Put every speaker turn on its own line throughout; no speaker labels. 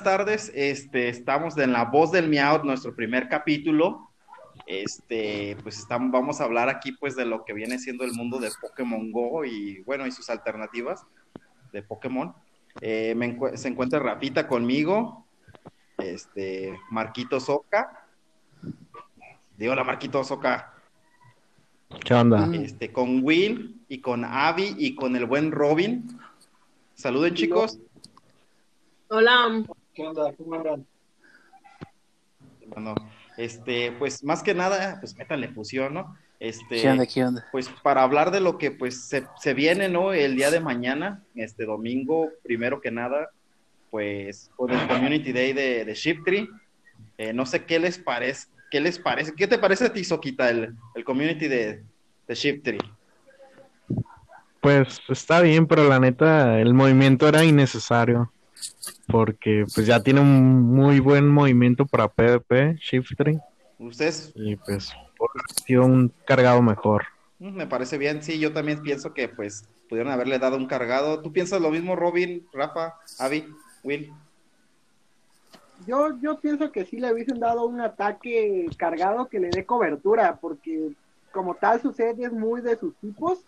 Buenas tardes. Este, estamos en La Voz del Miau, nuestro primer capítulo. Este, pues estamos, vamos a hablar aquí pues de lo que viene siendo el mundo de Pokémon Go y bueno, y sus alternativas de Pokémon. Eh, se encuentra Rafita conmigo, este, Marquito Soca. Digo, la Marquito Soca.
¿Qué onda?
Este, con Will y con Abby y con el buen Robin. Saluden, chicos.
Hola.
¿Qué onda? ¿Cómo andan?
Bueno, este, pues más que nada, pues métanle fusión, ¿no? Este,
¿Qué onda? ¿Qué onda?
Pues para hablar de lo que pues se, se viene, ¿no? El día de mañana, este domingo, primero que nada, pues con el Community Day de, de Shiptree. Eh, no sé qué les parece, qué les parece, ¿qué te parece a ti, Soquita, el, el Community de, de Shiptree?
Pues está bien, pero la neta, el movimiento era innecesario. Porque pues ya tiene un muy buen movimiento para PvP, Shiftry.
¿Ustedes?
Y pues ha sido un cargado mejor.
Mm, Me parece bien, sí, yo también pienso que pues pudieron haberle dado un cargado. ¿Tú piensas lo mismo, Robin, Rafa, Avi, Will?
Yo, yo pienso que sí le hubiesen dado un ataque cargado que le dé cobertura, porque como tal su set es muy de sus tipos.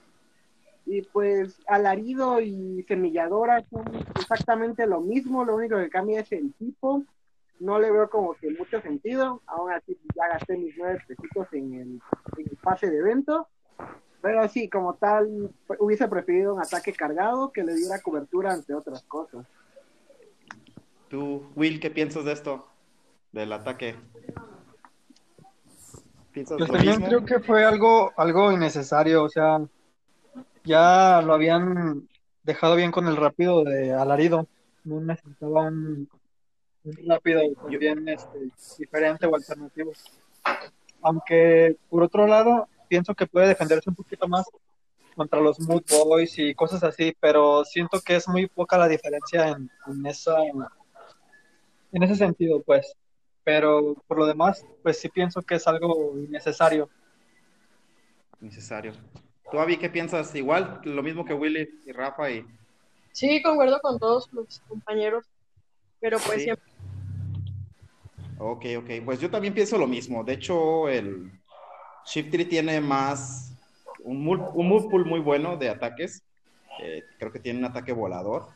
Y pues alarido y semilladora son exactamente lo mismo, lo único que cambia es el tipo. No le veo como que mucho sentido. Aún así ya gasté mis nueve pesitos en el, en el pase de evento. Pero sí, como tal, hubiese preferido un ataque cargado que le diera cobertura ante otras cosas.
Tú, Will, ¿qué piensas de esto? Del ataque. ¿Piensas
Pues también
mismo?
creo que fue algo, algo innecesario, o sea, ya lo habían dejado bien con el rápido de alarido, no necesitaba un, un rápido también este, diferente o alternativo. Aunque por otro lado, pienso que puede defenderse un poquito más contra los Mood Boys y cosas así, pero siento que es muy poca la diferencia en, en esa en ese sentido, pues. Pero por lo demás, pues sí pienso que es algo innecesario.
Necesario. ¿Tú, Avi, qué piensas? Igual, lo mismo que Willy y Rafa y...
Sí, concuerdo con todos los compañeros, pero pues
Sí.
siempre
Ok, ok. Pues yo también pienso lo mismo. De hecho, el Shiftry tiene más... Un, mul- un move pool muy bueno de ataques. Eh, creo que tiene un ataque volador.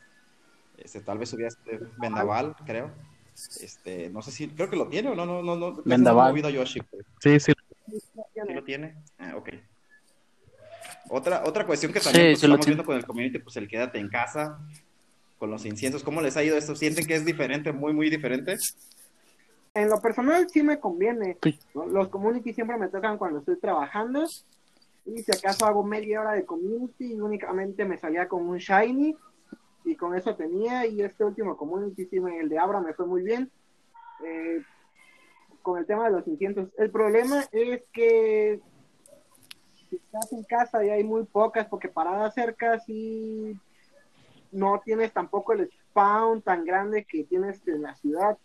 Este, tal vez hubiera este Vendaval, creo. Este, no sé si... Creo que lo tiene o no, no, no, no.
Vendaval.
movido yo a Shiftry.
Sí, sí.
¿Sí lo tiene? Ah, ok. Otra, otra cuestión que también pues,
sí lo
estamos viendo con el community, pues el quédate en casa, con los inciensos. ¿Cómo les ha ido esto? ¿Sienten que es diferente, muy, muy diferente?
En lo personal sí me conviene. Los community siempre me tocan cuando estoy trabajando. Y si acaso hago media hora de community y únicamente me salía con un shiny. Y con eso tenía. Y este último community, sí, el de Abra me fue muy bien. Eh, con el tema de los inciensos. El problema es que si estás en casa y hay muy pocas, porque paradas cerca sí no tienes tampoco el spawn tan grande que tienes en la ciudad.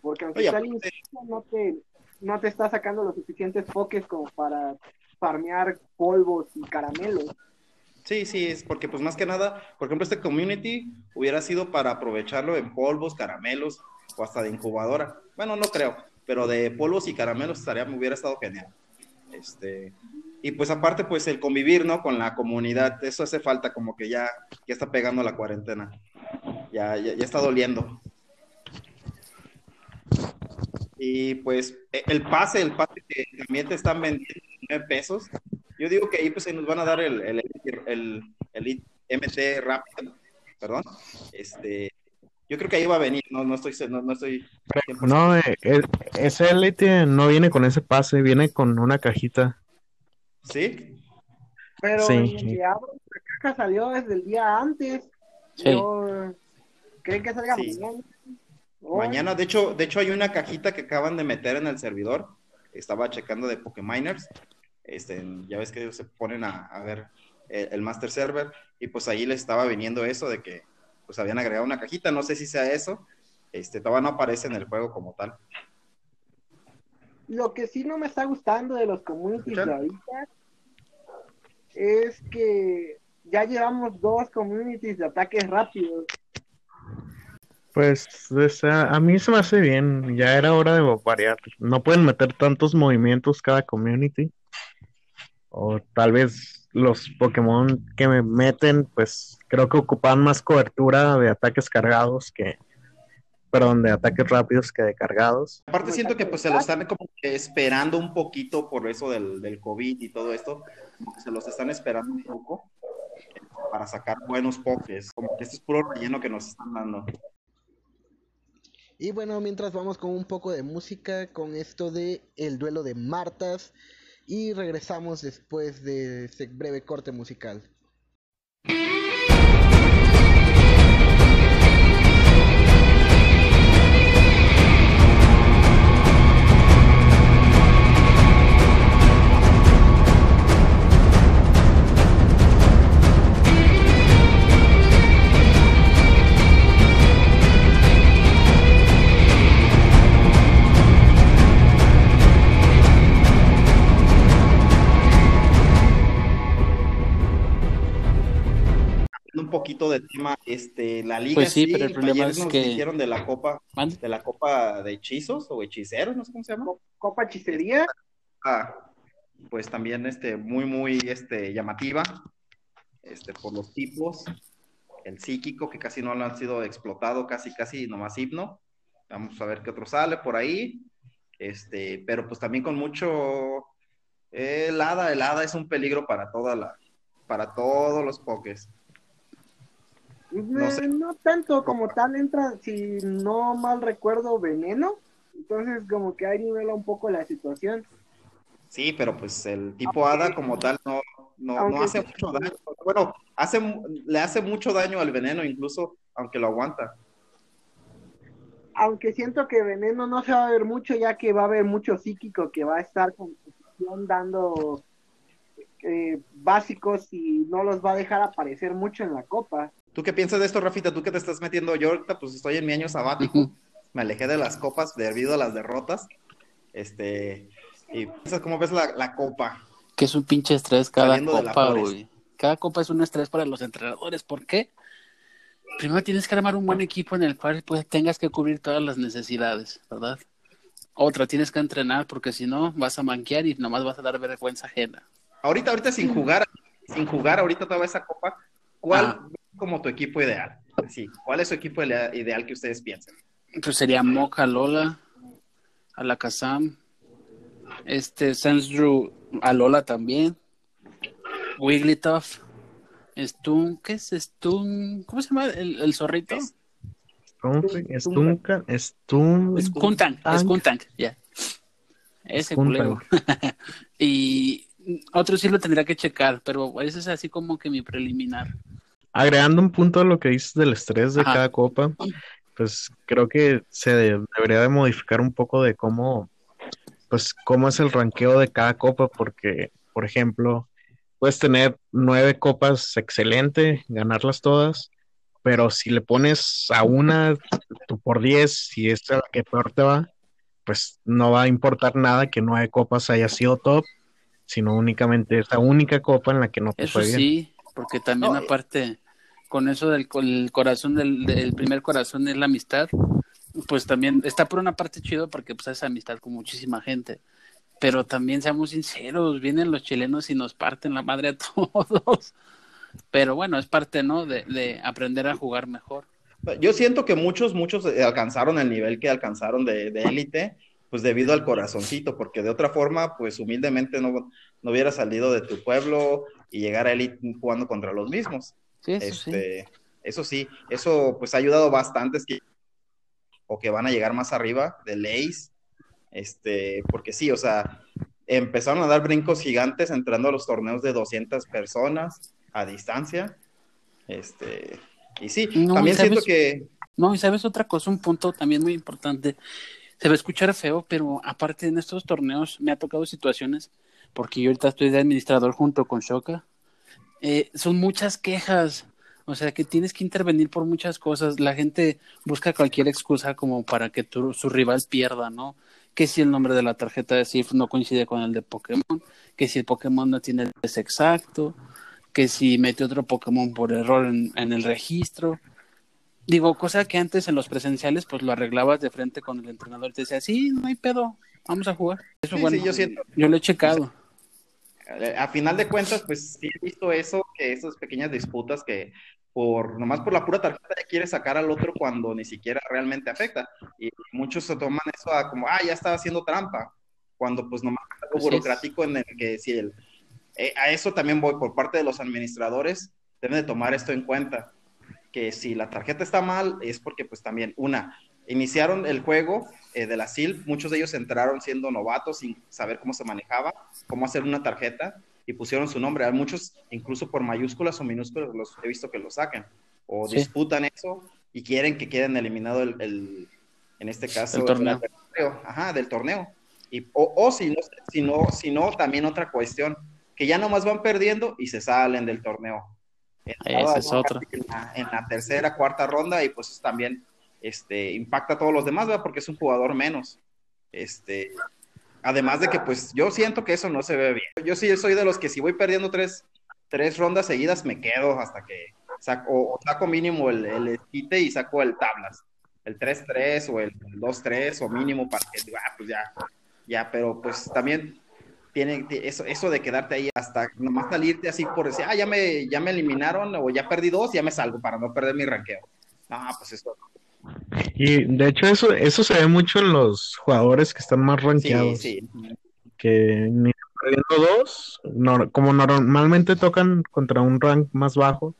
Porque aunque
Oye,
está
aparte-
no te, no te está sacando los suficientes pokés como para farmear polvos y caramelos.
Sí, sí, es porque pues más que nada, por ejemplo, este community hubiera sido para aprovecharlo en polvos, caramelos o hasta de incubadora. Bueno, no creo, pero de polvos y caramelos estaría, me hubiera estado genial. Este, y pues aparte, pues el convivir, ¿no? Con la comunidad, eso hace falta, como que ya, ya está pegando la cuarentena. Ya, ya, ya está doliendo. Y pues e- el pase, el pase que también te están vendiendo en 9 pesos. Yo digo que ahí pues nos van a dar el, el, el, el MT rápido, perdón. Este, yo creo que ahí va a venir, no, no estoy, no, no estoy 100%.
No, eh, ese Elite no viene con ese pase, viene con una cajita.
¿Sí?
Pero
Sí.
la caja salió desde el día antes.
Sí.
Yo- ¿Creen que salga
Sí.
mañana? Hoy.
Mañana, de hecho, de hecho hay una cajita que acaban de meter en el servidor. Estaba checando de Pokeminers. Este, ya ves que ellos se ponen a, a ver el, el Master Server y pues ahí les estaba viniendo eso de que pues habían agregado una cajita. No sé si sea eso. Este, todavía no aparece en el juego como tal.
Lo que sí no me está gustando de los communities de ahorita es que ya llevamos dos communities de ataques rápidos.
Pues o sea, a mí se me hace bien, ya era hora de variar. No pueden meter tantos movimientos cada community. O tal vez los Pokémon que me meten, pues creo que ocupan más cobertura de ataques cargados que, perdón, de ataques rápidos que de cargados.
Aparte siento que pues se lo están como que esperando un poquito por eso del, del COVID y todo esto, como que se los están esperando un poco para sacar buenos pokés, como que este es puro relleno que nos están dando.
Y bueno, mientras vamos con un poco de música, con esto de El duelo de Martas, y regresamos después de este breve corte musical.
Poquito de tema, este, la liga
Pues sí, pero el problema
ayer
es
nos
que-
dijeron de la copa,
¿Mande?
de la copa de hechizos o hechiceros, no sé cómo se llama.
Copa Hechicería.
Ah, pues también este, muy, muy este, llamativa, este, por los tipos, el psíquico, que casi no lo han sido explotado, casi, casi nomás hipno. Vamos a ver qué otro sale por ahí. Este, pero pues también con mucho eh, el hada, el hada es un peligro para toda la, para todos los pokés.
No,
sé.
no tanto como tal entra, si no mal recuerdo, veneno. Entonces como que ahí nivela un poco la situación.
Sí, pero pues el tipo hada como tal no, no, no
Aunque
hace
sí.
mucho daño. Bueno, hace, le hace mucho daño al veneno, incluso aunque lo aguanta.
Aunque siento que veneno no se va a ver mucho, ya que va a haber mucho psíquico que va a estar con dando eh, básicos y no los va a dejar aparecer mucho en la copa.
¿Tú qué piensas de esto, Rafita? ¿Tú qué te estás metiendo? Yo ahorita pues estoy en mi año sabático. Me alejé de las copas debido a las derrotas. Este, y piensas cómo ves la, la copa.
Que es un pinche estrés cada copa, güey. Cada copa es un estrés para los entrenadores. ¿Por qué? Primero tienes que armar un buen equipo en el cual pues, tengas que cubrir todas las necesidades, ¿verdad? Otra, tienes que entrenar porque si no vas a manquear y nomás vas a dar vergüenza ajena.
Ahorita, ahorita sin jugar, sin jugar ahorita toda esa copa, ¿cuál
Ah.
es como tu equipo ideal? Sí, ¿cuál es su equipo idea- ideal que ustedes piensan?
Pues sería Mocha Lola, Alakazam, este Sandrew Alola también, Wigglytuff, Stun, ¿qué es Stun? ¿Cómo se llama el, el zorrito?
Stunfisk, Stunka, Stun...
Skuntank,
Tank.
Skuntank, ya. Ese culero. y otro sí lo tendría que checar, pero ese es así como que mi preliminar.
Agregando un punto a lo que dices del estrés de
Ajá.
cada copa, pues creo que se de- debería de modificar un poco de cómo, pues cómo es el ranqueo de cada copa, porque, por ejemplo, puedes tener nueve copas excelente, ganarlas todas, pero si le pones a una, tú por diez, si es la que peor te va, pues no va a importar nada que nueve copas haya sido top, sino únicamente esa única copa en la que no te
Eso
fue bien.
sí, porque también
No, eh.
aparte, con eso del con el corazón, del, del primer corazón es la amistad, pues también está por una parte chido porque pues es amistad con muchísima gente. Pero también seamos sinceros, vienen los chilenos y nos parten la madre a todos. Pero bueno, es parte, ¿no? De, de aprender a jugar mejor.
Yo siento que muchos, muchos eh, alcanzaron el nivel que alcanzaron de de élite, pues debido al corazoncito, porque de otra forma, pues humildemente no, no hubiera salido de tu pueblo y llegar a élite jugando contra los mismos.
Sí, eso sí.
Este, eso sí, eso pues ha ayudado bastante es que, o que van a llegar más arriba de leyes, este, porque sí, o sea, empezaron a dar brincos gigantes entrando a los torneos de 200 personas a distancia, este, y sí,
No,
también
¿sabes?
siento que
No, y sabes otra cosa, un punto también muy importante. Se va a escuchar feo, pero aparte en estos torneos me ha tocado situaciones, porque yo ahorita estoy de administrador junto con Shoka. eh, son muchas quejas, o sea que tienes que intervenir por muchas cosas. La gente busca cualquier excusa como para que tu- su rival pierda, ¿no? Que si el nombre de la tarjeta de SIF no coincide con el de Pokémon, que si el Pokémon no tiene el exacto, que si mete otro Pokémon por error en el registro. Digo, cosa que antes en los presenciales, pues lo arreglabas de frente con el entrenador. Te decía, sí, no hay pedo, vamos a jugar. Eso,
Sí,
bueno,
sí, yo siento-
yo lo he checado.
Eh, A final de cuentas, pues sí he visto eso, que esas pequeñas disputas que por nomás por la pura tarjeta ya quiere sacar al otro cuando ni siquiera realmente afecta. Y muchos se toman eso a como, ah, ya estaba haciendo trampa, cuando pues nomás algo
Así es.
burocrático en el que si el... eh, a eso también voy por parte de los administradores, deben de tomar esto en cuenta, que si la tarjeta está mal es porque pues también, una, iniciaron el juego eh, de la SIL, muchos de ellos entraron siendo novatos sin saber cómo se manejaba, cómo hacer una tarjeta y pusieron su nombre. Hay muchos, incluso por mayúsculas o minúsculas, los he visto que lo saquen o
Sí.
disputan eso y quieren que queden eliminado el, el- en este caso,
El torneo.
ajá, del torneo. Y, o o si, no, si, no, si no, también otra cuestión, que ya nomás van perdiendo y se salen del torneo.
Esa es otra.
En la, en la tercera, cuarta ronda y pues eso también este, impacta a todos los demás, ¿verdad? Porque es un jugador menos. Este, además de que pues yo siento que eso no se ve bien. Yo sí soy de los que si voy perdiendo tres, tres rondas seguidas me quedo hasta que saco, o saco mínimo el, el quite y saco el tablas. El 3-3 o el 2-3 o mínimo para que ah, pues ya, ya, pero pues también tiene eso, eso de quedarte ahí hasta nomás salirte así por decir, ah, ya me, ya me eliminaron o ya perdí dos, ya me salgo para no perder mi ranqueo. No, pues eso.
Y de hecho eso, eso se ve mucho en los jugadores que están más
Sí, sí.
que ni perdiendo dos, no- como normalmente tocan contra un rank más bajo,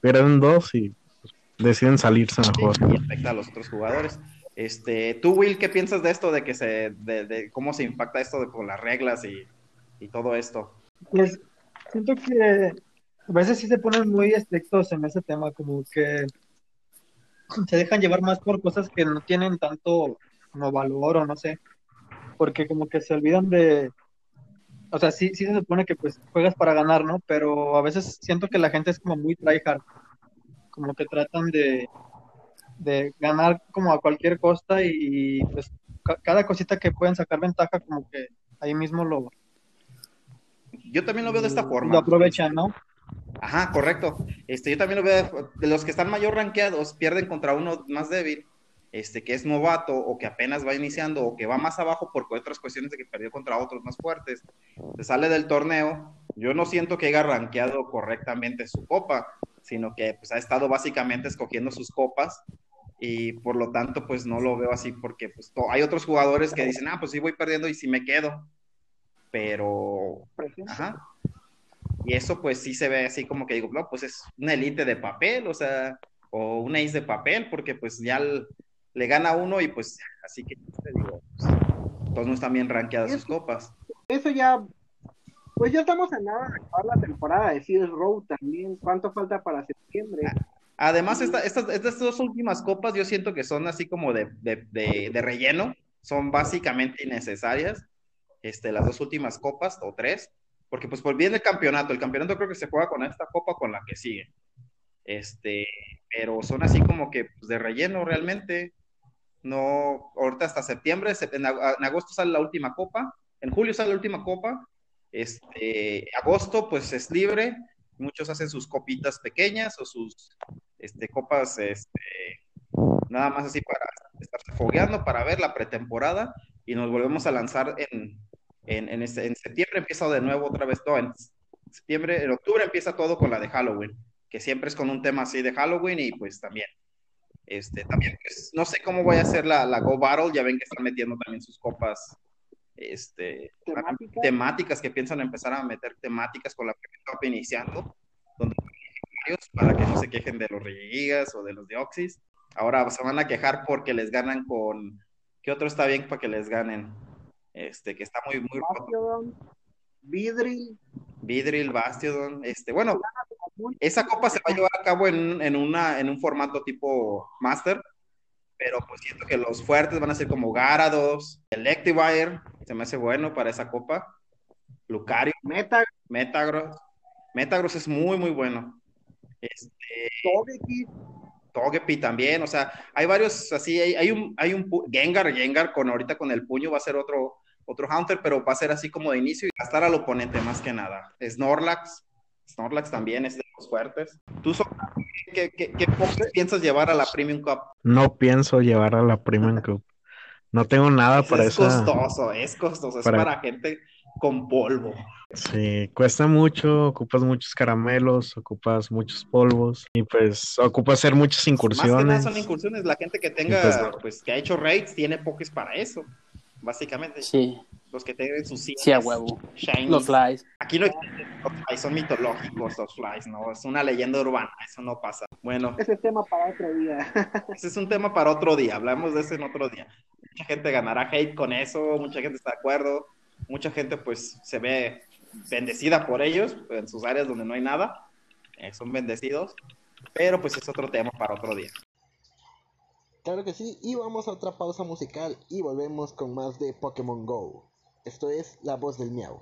pierden dos y pues, deciden salirse mejor.
y afecta a los otros jugadores. Este, tú, Will, ¿qué piensas de esto, de que se, de, cómo se impacta esto de- con las reglas y, y todo esto?
Pues siento que a veces sí se ponen muy estrictos en ese tema, como que se dejan llevar más por cosas que no tienen tanto como valor o no sé, porque como que se olvidan de, o sea, sí, sí se supone que pues juegas para ganar, ¿no? Pero a veces siento que la gente es como muy tryhard, como que tratan de, de ganar como a cualquier costa y, pues ca- cada cosita que pueden sacar ventaja como que ahí mismo lo,
Yo también lo veo de esta forma.
lo aprovechan, ¿no?
Ajá, correcto. Este, yo también lo veo de, de los que están mayor rankeados, pierden contra uno más débil, este, que es novato o que apenas va iniciando o que va más abajo por otras cuestiones de que perdió contra otros más fuertes. Se sale del torneo. Yo no siento que haya rankeado correctamente su copa, sino que pues, ha estado básicamente escogiendo sus copas y por lo tanto pues no lo veo así porque pues hay otros jugadores que dicen, ah, pues sí voy perdiendo y sí me quedo, pero Ajá. Y eso pues sí se ve así como que digo, no, pues es una elite de papel, o sea, o una ace de papel, porque pues ya l- le gana uno y pues así que te digo, pues, todos no están bien rankeadas sus copas.
Eso ya, pues ya estamos a nada de acabar la temporada de Sears Row también. ¿Cuánto falta para septiembre?
Además, esta- estas, estas dos últimas copas yo siento que son así como de, de, de- de relleno, son básicamente innecesarias, este, las dos últimas copas o tres, porque pues por bien el campeonato, el campeonato creo que se juega con esta copa con la que sigue, este, pero son así como que pues, de relleno realmente, no, ahorita hasta septiembre, sep- en, en agosto sale la última copa, en julio sale la última copa, este, agosto pues es libre, muchos hacen sus copitas pequeñas o sus este, copas, este, nada más así para estarse fogueando, para ver la pretemporada y nos volvemos a lanzar en, en, en, este- en septiembre, empieza de nuevo otra vez, no, en septiembre, en octubre empieza todo con la de Halloween, que siempre es con un tema así de Halloween y pues también, este, también, pues, no sé cómo voy a hacer la, la Go Battle, ya ven que están metiendo también sus copas, este,
Temáticas.
temáticas que piensan empezar a meter temáticas con la primera copa iniciando, donde para que no se quejen de los Regigas o de los de Oxys. Ahora se van a quejar porque les ganan con. ¿Qué otro está bien para que les ganen? Este, que está muy, muy.
Bastiodon, Vidril,
Vidril, Bastiodon. Este, bueno, esa copa se va a llevar a cabo en, en, una, en un formato tipo Master, pero pues siento que los fuertes van a ser como Garados, Electivire, se me hace bueno para esa copa. Lucario,
Meta,
Metagross. Metagross es muy, muy bueno. Este,
Togekiss,
Togepi también, o sea, hay varios así, hay, hay un, hay un Gengar, Gengar con ahorita con el puño va a ser otro, otro Hunter, pero va a ser así como de inicio y gastar al oponente más que nada. Snorlax, Snorlax también es de los fuertes. ¿Tú, qué, qué, qué piensas llevar a la Premium Cup?
No pienso llevar a la Premium Cup. No tengo nada para
es
esa.
costoso, es costoso, es
para-
para gente con polvo.
Sí, cuesta mucho, ocupas muchos caramelos, ocupas muchos polvos y pues ocupas hacer muchas
Más que nada
incursiones.
son incursiones. La gente que tenga,
pues no.
pues que ha hecho raids, tiene Pokés para eso. Básicamente,
Sí,
los que tengan sus
sí, a huevo.
shinies.
Los flies.
Aquí no existen los flies, son mitológicos los flies, ¿no? Es una leyenda urbana, eso no pasa. Bueno,
Ese es tema para otro día.
ese es un tema para otro día, hablamos de ese en otro día. Mucha gente ganará hate con eso, mucha gente está de acuerdo, mucha gente pues se ve bendecida por ellos en sus áreas donde no hay nada, eh, son bendecidos, pero pues es otro tema para otro día.
Claro que sí, y vamos a otra pausa musical y volvemos con más de Pokémon Go. Esto es La Voz del Miau.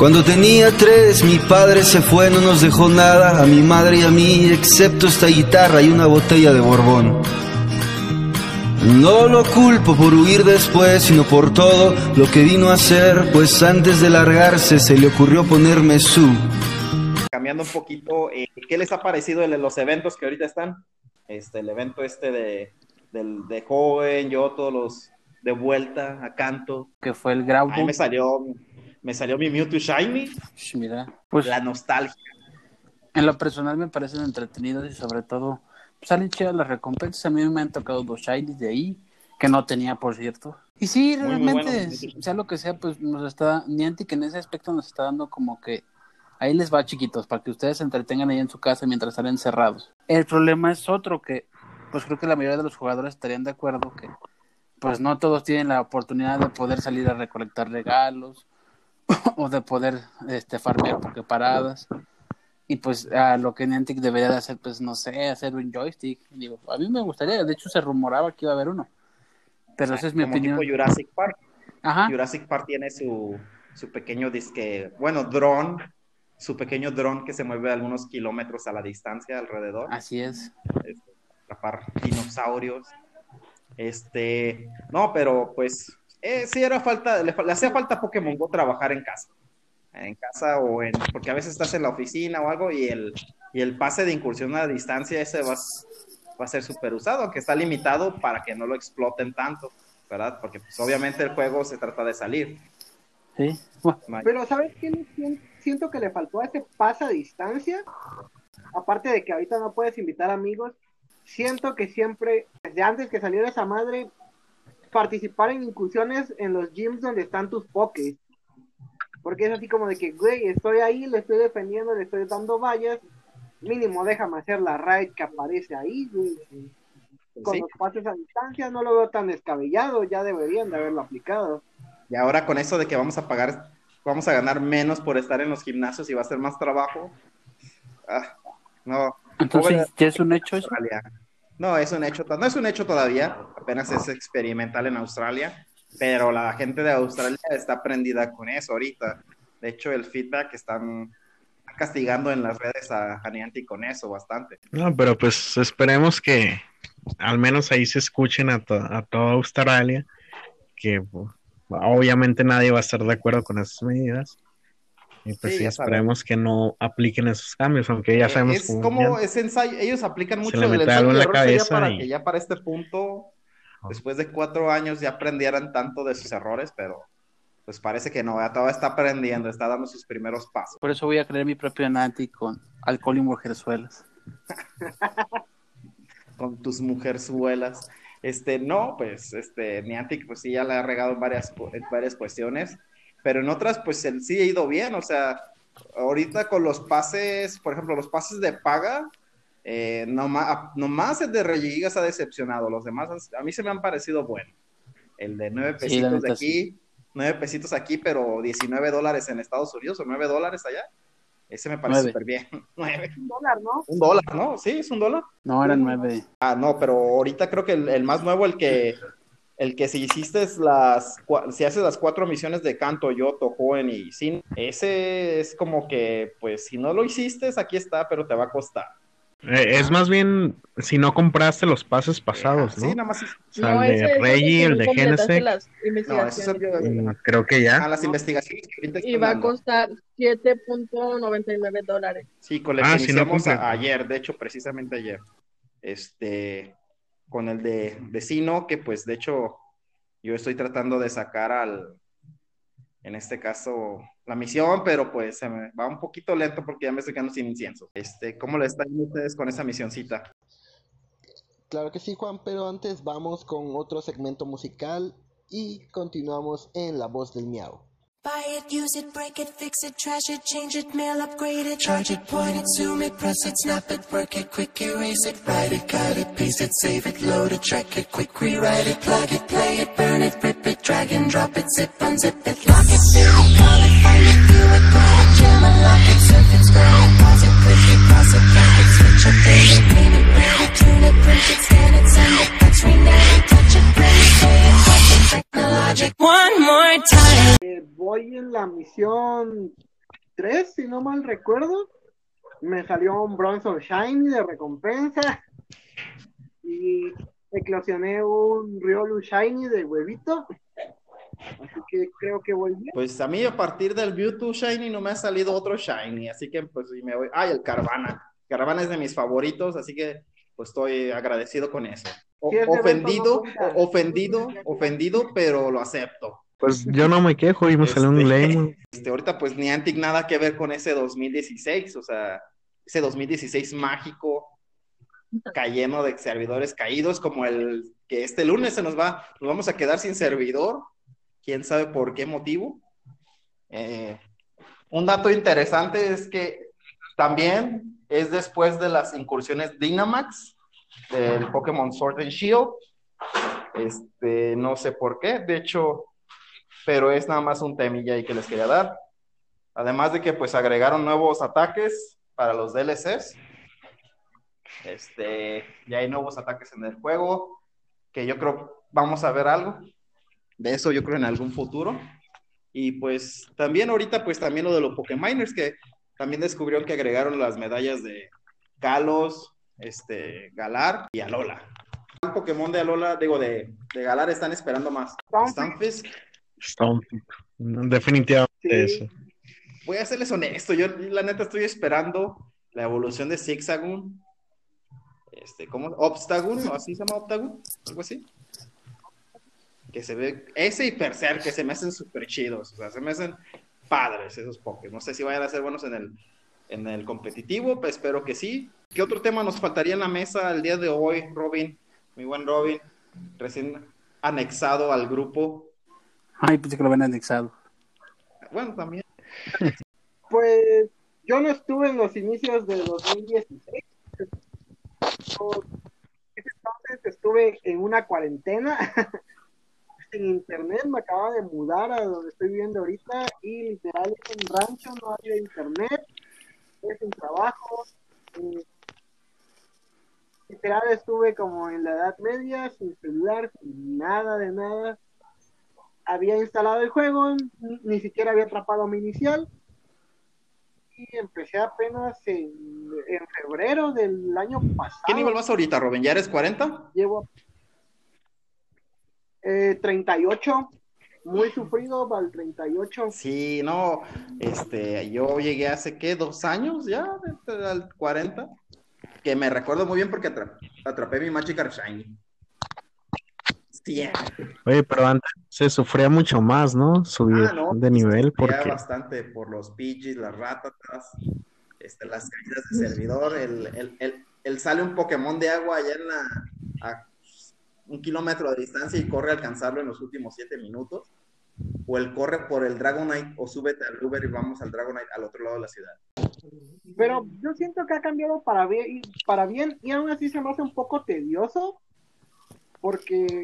Cuando tenía tres, mi padre se fue, no nos dejó nada a mi madre y a mí, excepto esta guitarra y una botella de Borbón. No lo culpo por huir después, sino por todo lo que vino a hacer, pues antes de largarse se le ocurrió ponerme su.
Cambiando un poquito, eh, ¿qué les ha parecido el- los eventos que ahorita están? Este, el evento este de, del, de joven, yo, todos los de vuelta a canto.
Que fue el
A mí
Groudon.
me salió, me salió mi Mewtwo Shiny,
Sh, Mira, pues
la nostalgia.
en lo personal me parecen entretenidos y sobre todo pues, salen chidas las recompensas. A mí me han tocado dos shinies de ahí, que no tenía, por cierto. Y sí,
Muy, muy
realmente,
bueno.
sea lo que sea, pues nos está, Niantic en ese aspecto nos está dando como que ahí les va, chiquitos, para que ustedes se entretengan ahí en su casa mientras están encerrados. El problema es otro que, pues creo que la mayoría de los jugadores estarían de acuerdo que, pues no todos tienen la oportunidad de poder salir a recolectar regalos o de poder este farmear paradas y pues a lo que Niantic debería de hacer pues no sé hacer un joystick digo a mí me gustaría de hecho se rumoraba que iba a haber uno pero esa es mi
Como
opinión
tipo Jurassic Park.
ajá
Jurassic Park tiene su, su pequeño disque, bueno, dron, su pequeño dron que se mueve algunos kilómetros a la distancia alrededor.
así es
atrapar dinosaurios. Este, no, pero pues eh, sí era falta, le, le hacía falta a Pokémon Go trabajar en casa. En casa o en, porque a veces estás en la oficina o algo y el, y el pase de incursión a distancia ese va, a- va a ser súper usado, aunque está limitado para que no lo exploten tanto, ¿verdad? Porque pues obviamente el juego se trata de salir.
sí
Pero ¿sabes qué? Siento que le faltó a ese pasa a distancia. Aparte de que ahorita no puedes invitar amigos, siento que siempre, desde antes que saliera esa madre, participar en incursiones en los gyms donde están tus pokés. Porque es así como de que, güey, estoy ahí, le estoy defendiendo, le estoy dando vallas. Mínimo déjame hacer la raid que aparece ahí, güey. Con
Sí.
los pases a distancia no lo veo tan descabellado, ya deberían de haberlo aplicado.
Y ahora con eso de que vamos a pagar, vamos a ganar menos por estar en los gimnasios y va a ser más trabajo. Ah, no.
entonces ya es un hecho eso
Australia. No, es un hecho, no es un hecho todavía, apenas es experimental en Australia, pero la gente de Australia está prendida con eso ahorita. De hecho, el feedback están castigando en las redes a, a con eso bastante.
No, pero pues esperemos que al menos ahí se escuchen a, a toda Australia, que pues, obviamente nadie va a estar de acuerdo con esas medidas. Y pues
Sí,
sí,
ya
esperemos que no apliquen esos cambios, aunque ya
Eh,
sabemos
es
cómo
como
ya-
es ensayo, ellos aplican mucho ensayo
en la cabeza
para
y-
que ya para este punto, después de cuatro años, ya aprendieran tanto de sus errores, pero pues parece que no, ya todavía está aprendiendo, está dando sus primeros pasos.
por eso voy a crear mi propio Niantic con alcohol y mujerzuelas.
Con tus mujerzuelas. Este, no, pues, este, Niantic, pues sí, ya le ha regado en varias, en varias cuestiones, pero en otras, pues, él sí ha ido bien, o sea, ahorita con los pases, por ejemplo, los pases de paga, eh, nomás, nomás el de Regigigas ha decepcionado, los demás a mí se me han parecido buenos. El de nueve
Sí,
pesitos de aquí, nueve pesitos aquí, pero 19 dólares en Estados Unidos o 9 dólares allá. Ese me parece
Nueve.
súper bien. Nueve.
Un dólar, ¿no?
Un dólar, ¿no? Sí, es un dólar.
no eran nueve
Ah, no, pero ahorita creo que el, el más nuevo, el que, el que si hiciste las, si haces las cuatro misiones de Canto, Yoto, Joven y Sin, ese es como que, pues, si no lo hiciste, aquí está, pero te va a costar.
Eh, es más bien si no compraste los pases pasados, ¿no?
Sí, nada más.
O sea,
No,
el de Reggie, el de
si
No, eso
mm, creo que
a
ya.
las investigaciones que ahorita
Y va a costar 7.99 dólares.
Sí, con el
Ah,
que
no
a-
completo.
ayer, de hecho, precisamente ayer. Este, con el de vecino, que pues de hecho yo estoy tratando de sacar al, en este caso, la misión, pero pues se me va un poquito lento porque ya me estoy quedando sin incienso. Este, ¿cómo le están ustedes con esa misioncita?
Claro que sí, Juan, pero antes vamos con otro segmento musical y continuamos en La Voz del Miau.
Buy it, use it, break it, fix it, trash it, change it, mail, upgrade it, charge it, point it, zoom it, press it, snap it, work it, quick erase it, write it, cut it, paste it, save it, load it, track it, quick rewrite it, plug it, play it, burn it, rip it, drag and drop it, zip, unzip it, lock it, fill it, call it, find it, view it, grab it, jam it, lock it, surf it, scroll it, pause it, click it, cross it, back it, switch it, date it, name it, read it, tune it, print it, scan it, send it, fax, rename it, touch it, print it, pay it, watch it.
Eh, voy en la misión 3, si no mal recuerdo. Me salió un Bronson Shiny de recompensa. Y eclosioné un Riolu Shiny de huevito. Así que creo que voy bien.
Pues a mí a partir del Mewtwo Shiny no me ha salido otro Shiny, así que pues me voy. Ay, el Carvana. Carvana es de mis favoritos, así que pues estoy agradecido con eso. Ofendido,
no
ofendido, ofendido, pero lo acepto.
Pues yo no me quejo y me salió un
Este,
lame.
Este, ahorita pues Niantic nada que ver con ese 2016, o sea, ese 2016 mágico, cayendo de servidores caídos, como el que este lunes se nos va, nos vamos a quedar sin servidor, quién sabe por qué motivo. Eh, un dato interesante es que también es después de las incursiones Dynamax del Pokémon Sword and Shield. Este, no sé por qué, de hecho, pero es nada más un temilla ahí que les quería dar. Además de que pues agregaron nuevos ataques para los DLCs. Este, ya hay nuevos ataques en el juego, que yo creo vamos a ver algo. De eso yo creo en algún futuro. Y pues también ahorita pues también lo de los Pokémoners que también descubrieron que agregaron las medallas de Kalos, este, Galar y Alola. El Pokémon de Alola, digo, de, de Galar están esperando más.
Stunfisk.
Stunfisk.
Definitivamente
Sí.
eso.
voy a serles honesto, yo la neta estoy esperando la evolución de Zigzagoon. Este, ¿cómo? Obstagoon, ¿o así se llama Obstagoon? Algo así. Que se ve, ese y Percer, que se me hacen súper chidos, o sea, se me hacen padres esos Pokémon. No sé si vayan a ser buenos en el, en el competitivo, pues espero que sí. ¿Qué otro tema nos faltaría en la mesa el día de hoy, Robin? Mi buen Robin, recién anexado al grupo.
Ay, pensé que lo habían anexado.
Bueno, también.
Pues yo no estuve en los inicios de 2016. Yo, ese entonces estuve en una cuarentena en internet, me acababa de mudar a donde estoy viviendo ahorita y literal es un rancho, no había internet, es un trabajo. eh, literal estuve como en la edad media, sin celular, sin nada de nada. Había instalado el juego, ni, ni siquiera había atrapado mi inicial y empecé apenas en, en febrero del año pasado.
¿Qué nivel vas ahorita, Robin? ¿Ya eres 40?
Llevo eh, 38, muy sufrido al 38.
Sí, no, este, yo llegué hace, ¿qué? ¿Dos años ya? de- Al 40. Que me recuerdo muy bien porque atra- atrapé mi Magikarp Shiny. Sí,
Oye, pero antes se sufría mucho más, ¿no? Subir
Ah, no,
de nivel
sufría
porque
bastante por los Pidgeys, las ratatas, este, las caídas de servidor, el, el, el, el sale un Pokémon de agua allá en la, a un kilómetro de distancia y corre a alcanzarlo en los últimos siete minutos, o el corre por el Dragonite, o súbete al Uber y vamos al Dragonite al otro lado de la ciudad.
Pero yo siento que ha cambiado para bien, y- para bien y aún así se me hace un poco tedioso porque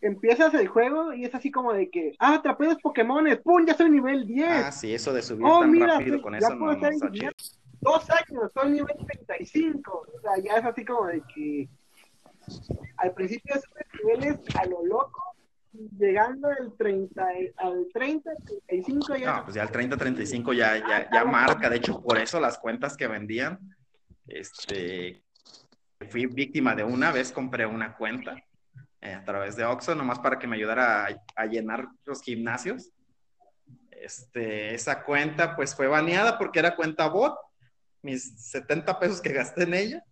empiezas el juego y es así como de que, ah, atrapé dos Pokémones, ¡pum! Ya soy nivel 10.
Ah, sí, eso de subir
Oh,
tan
mira,
rápido
sí,
con
ya
eso no,
puedo
no está.
Dos años, soy nivel 35. O sea, ya es así como de que al principio subes niveles a lo loco, llegando al 30, al 30, 35 ya.
No, pues ya el 30-35 ya, ya, ya marca, de hecho, por eso las cuentas que vendían Este, fui víctima de una vez, compré una cuenta eh, a través de Oxxo, nomás para que me ayudara a, a llenar los gimnasios. Este, esa cuenta pues fue baneada porque era cuenta bot, mis 70 pesos que gasté en ella.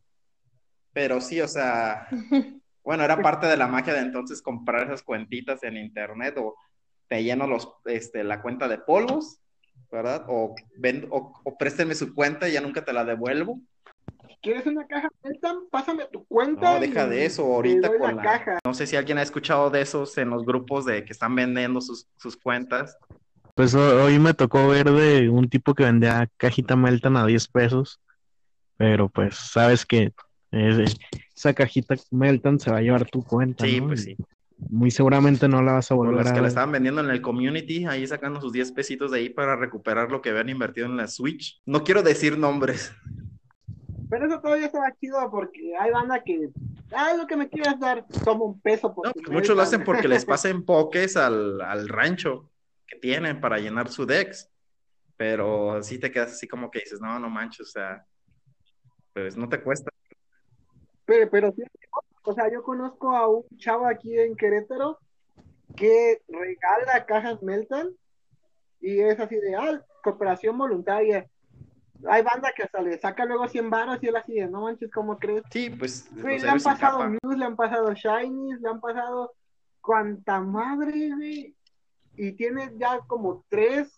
Pero sí, o sea, bueno, era parte de la magia de entonces comprar esas cuentitas en internet o te lleno los, este, la cuenta de polvos, ¿verdad? O, ven, o, o présteme su cuenta y ya nunca te la devuelvo.
¿Quieres una caja Meltan? Pásame tu cuenta.
No, deja de eso, ahorita con
la
la...
caja.
No sé si alguien ha escuchado de esos en los grupos de que están vendiendo sus, sus cuentas.
Pues ho- hoy me tocó ver de un tipo que vendía cajita Melton a 10 pesos, pero pues sabes que es- esa cajita Melton se va a llevar tu cuenta,
Sí,
¿no?
pues sí.
Muy seguramente no la vas a
Por
volver
las
a
que la estaban vendiendo en el community, ahí sacando sus 10 pesitos de ahí para recuperar lo que habían invertido en la Switch. No quiero decir nombres.
Pero eso todavía estaba chido porque hay banda que, ah, lo que me quieras dar, toma un peso. Porque
No, pues muchos lo hacen porque les pasen pokés al, al rancho que tienen para llenar su dex. Pero sí te quedas así como que dices, no, no manches, o sea, pues no te cuesta.
Pero, pero sí, o sea, yo conozco a un chavo aquí en Querétaro que regala cajas Melton y es así de, ah, cooperación voluntaria. Hay banda que hasta le saca luego 100 varos y él así de, no manches, ¿cómo crees?
Sí, pues
Güey, le han pasado. Muse, le han pasado Shinies, le han pasado cuanta madre, güey. Y tiene ya como tres,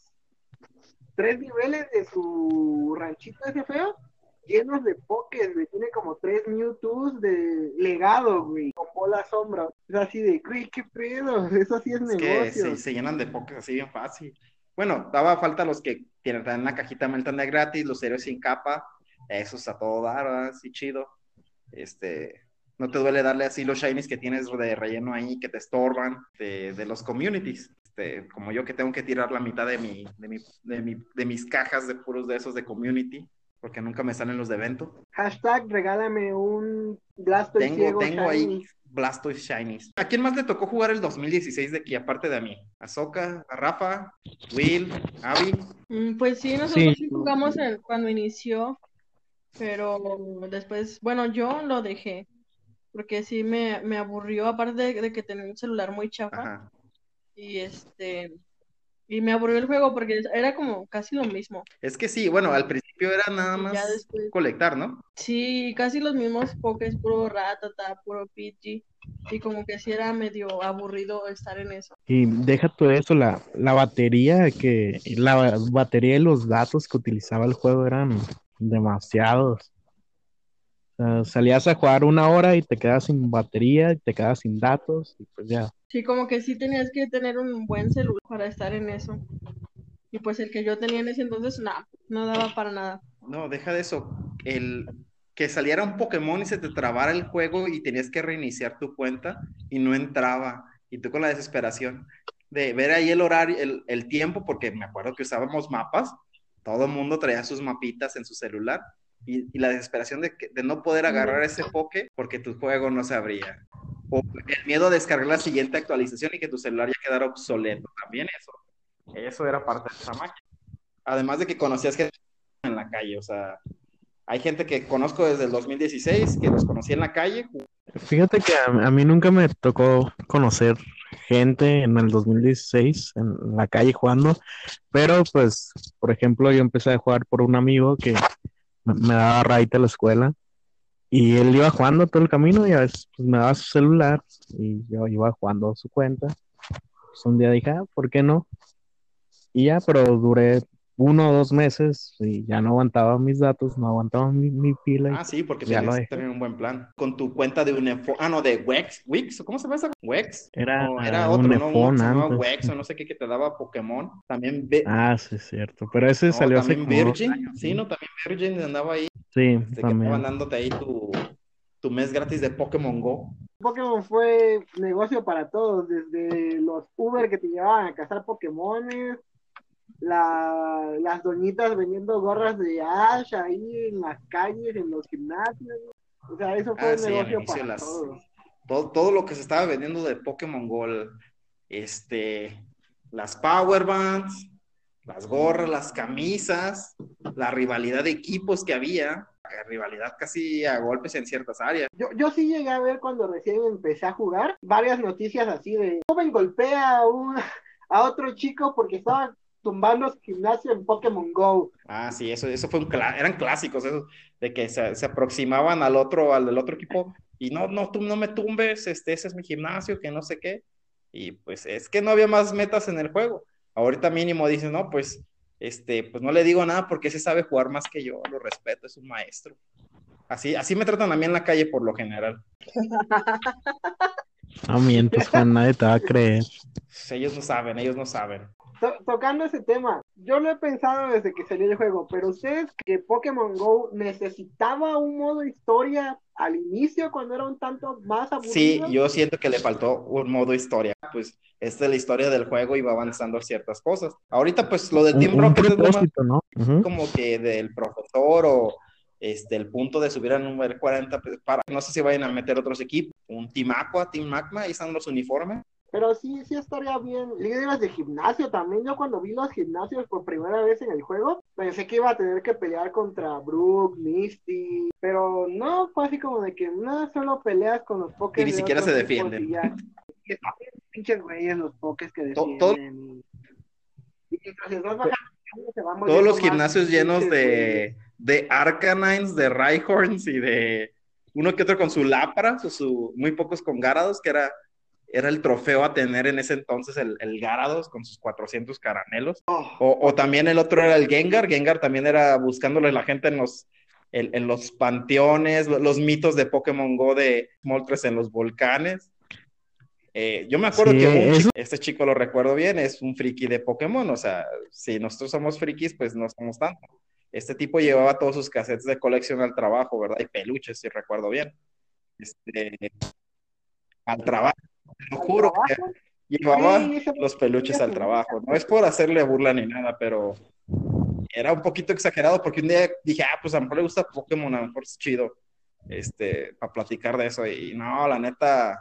tres niveles de su ranchito ese feo, llenos de pokés, güey. Tiene como tres Mewtwo's de legado, güey, con bola sombra. Es así de, güey, qué pedo, eso sí es,
Es que
negocio.
se, se llenan de pokés así bien fácil. Bueno, daba falta los que tienen una cajita Melton de gratis, los héroes sin capa, esos a todo dar, así chido. Este, no te duele darle así los shinies que tienes de relleno ahí que te estorban de, de los communities. Este, como yo que tengo que tirar la mitad de mi, de mi, de mi, de mis cajas de puros de esos de community, porque nunca me salen los de evento.
Hashtag regálame un Blastoise
Tengo,
ciego
tengo ahí
shiny.
Blastoise Shinies. ¿A quién más le tocó jugar el 2016 de aquí, aparte de a mí? ¿A Soka, a Rafa, Will, Abby?
Mm, Pues sí, nosotros
Sí.
sí jugamos en- cuando inició, pero después, bueno, yo lo dejé, porque sí me, me aburrió, aparte de, de que tenía un celular muy chafa,
Ajá.
y este, y me aburrió el juego porque era como casi lo mismo.
Es que sí, bueno, al principio era nada
Y
más
después-
colectar, ¿no?
Sí, casi los mismos Pokés, puro Ratata, puro Pidgey, y como que sí era medio aburrido estar en eso.
Y deja todo eso, la, la batería que, la batería y los datos que utilizaba el juego eran demasiados. Salías a jugar una hora y te quedas sin batería, y te quedas sin datos, y pues ya.
Sí, como que sí tenías que tener un buen celular para estar en eso. Y pues el que yo tenía en ese entonces, nada, no daba para nada.
No, deja de eso. El que saliera un Pokémon y se te trabara el juego y tenías que reiniciar tu cuenta y no entraba. Y tú con la desesperación de ver ahí el horario, el, el tiempo, porque me acuerdo que usábamos mapas, todo el mundo traía sus mapitas en su celular. Y, y la desesperación de, que- de no poder agarrar ese Poké porque tu juego no se abría. O el miedo a descargar la siguiente actualización y que tu celular ya quedara obsoleto. También eso. Eso era parte de esa magia. Además de que conocías gente en la calle, o sea, hay gente que conozco desde el 2016, que los conocí en la calle,
Fíjate que a, a mí nunca me tocó conocer gente en el 2016 en la calle jugando, pero pues, por ejemplo, yo empecé a jugar por un amigo que me, daba raid a la escuela y él iba jugando todo el camino y a veces pues, me daba su celular y yo iba jugando su cuenta. Pues un día dije, ah, ¿por qué no? Y ya, pero duré uno o dos meses y ya no aguantaba mis datos, no aguantaba mi, mi pila.
Ah, sí, porque
Ya
tenías tener un buen plan. Con tu cuenta de Unefo, ah, no, de Wex, Wix, ¿cómo se llama esa? Wex.
Era
No, era
un
otro, ¿no? Se llamaba
antes.
Wex o no sé qué que te daba Pokémon. También, ve-
Ah, sí, es cierto. Pero ese
no,
salió hace
también
como dos
Virgin,
años,
sí,
¿no?
¿no? También Virgin andaba ahí,
Sí, también.
estaban dándote ahí tu, tu mes gratis de Pokémon Go.
Pokémon fue negocio para todos, desde los Uber que te llevaban a cazar Pokémones, la, las doñitas vendiendo gorras de Ash ahí en las calles, en los gimnasios. O sea, eso fue
Ah,
un
sí,
negocio
inicio
para
las-
todos.
todo, todo lo que se estaba vendiendo de Pokémon Go, este, las Power Bands, las gorras, las camisas, la rivalidad de equipos que había, la rivalidad casi a golpes en ciertas áreas.
Yo, yo sí llegué a ver cuando recién empecé a jugar varias noticias así de joven golpea a, un, a otro chico porque estaba tumbando su gimnasio en Pokémon Go.
Ah, sí, eso, eso fue un eran clásicos esos, de que se, se aproximaban al otro, al del otro equipo, y no, no, tú no me tumbes, este, ese es mi gimnasio, que no sé qué. Y pues es que no había más metas en el juego. Ahorita mínimo dices, no, pues, este, pues no le digo nada porque ese sabe jugar más que yo, lo respeto, es un maestro. Así, así me tratan a mí en la calle por lo general.
No mientes, Juan, nadie te va a creer.
Ellos no saben, ellos no saben.
To- tocando ese tema, yo lo he pensado desde que salió el juego, pero ustedes que Pokémon Go necesitaba un modo historia al inicio cuando era un tanto más aburrido.
Sí, yo siento que le faltó un modo historia. Pues esta es la historia del juego y va avanzando ciertas cosas. Ahorita, pues lo de Team
un
Rocket es como que del profesor o este, el punto de subir al número 40 pues, para, no sé si vayan a meter otros equipos, un Team Aqua, Team Magma, ahí están los uniformes.
Pero sí, sí estaría bien. Líderes de gimnasio también. Yo cuando vi los gimnasios por primera vez en el juego, pensé que iba a tener que pelear contra Brook, Misty. Pero no, fue así como de que no solo peleas con los pokés.
Y ni siquiera se defienden.
bien pinches güeyes los pokés que defienden.
todo-
Y mientras les vas bajando, se van
Todos los gimnasios llenos de, de Arcanines, de Rhyhorns y de uno que otro con su Lapras o su, muy pocos con Gyarados, que era, era el trofeo a tener en ese entonces el, el Gyarados con sus 400 caramelos.
Oh,
O, o también el otro era el Gengar. Gengar también era buscándole la gente en los, en, en los panteones, lo- los mitos de Pokémon Go de Moltres en los volcanes. Eh, yo me acuerdo
Sí,
que un
eso-
chico- este chico lo recuerdo bien, es un friki de Pokémon. O sea, si nosotros somos frikis, pues no somos tanto. Este tipo llevaba todos sus cassettes de colección al trabajo, ¿verdad? Y peluches, si recuerdo bien. Este, al trabajo, lo
¿al
juro que llevaba los peluches al trabajo. No es por hacerle burla ni nada, pero era un poquito exagerado porque un día dije, ah, pues a lo mejor le gusta Pokémon, a lo mejor es chido, este, para platicar de eso. Y no, la neta,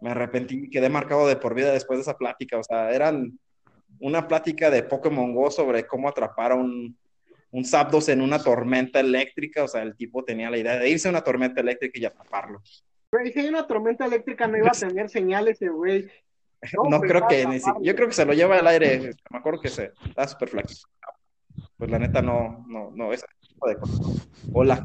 me arrepentí y quedé marcado de por vida después de esa plática. O sea, eran una plática de Pokémon Go sobre cómo atrapar a un, un Zapdos en una tormenta eléctrica. O sea, el tipo tenía la idea de irse a una tormenta eléctrica y atraparlo.
Güey, si hay una tormenta eléctrica no iba a tener señales güey.
No,
hombre,
creo que, ni yo creo que se lo lleva al aire. Me acuerdo que se está súper flaquito. Pues la neta no, no, no, ese tipo de cosas. O la